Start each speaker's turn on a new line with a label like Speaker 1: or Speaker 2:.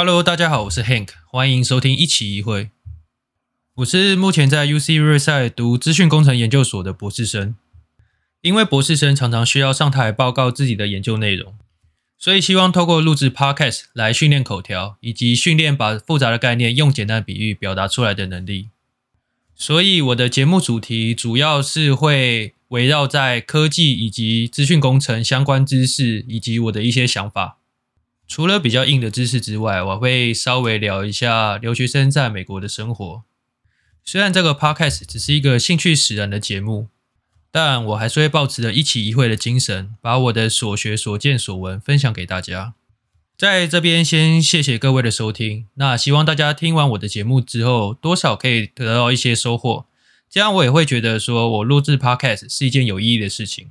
Speaker 1: Hello，大家好，我是 Hank，欢迎收听一期一会。我是目前在 UC 瑞赛读资讯工程研究所的博士生。因为博士生常常需要上台报告自己的研究内容，所以希望透过录制 Podcast 来训练口条，以及训练把复杂的概念用简单比喻表达出来的能力。所以我的节目主题主要是会围绕在科技以及资讯工程相关知识，以及我的一些想法。除了比较硬的知识之外，我会稍微聊一下留学生在美国的生活。虽然这个 Podcast 只是一个兴趣使然的节目，但我还是会抱持着一起一会的精神，把我的所学所见所闻分享给大家。在这边先谢谢各位的收听，那希望大家听完我的节目之后，多少可以得到一些收获，这样我也会觉得说我录制 Podcast 是一件有意义的事情。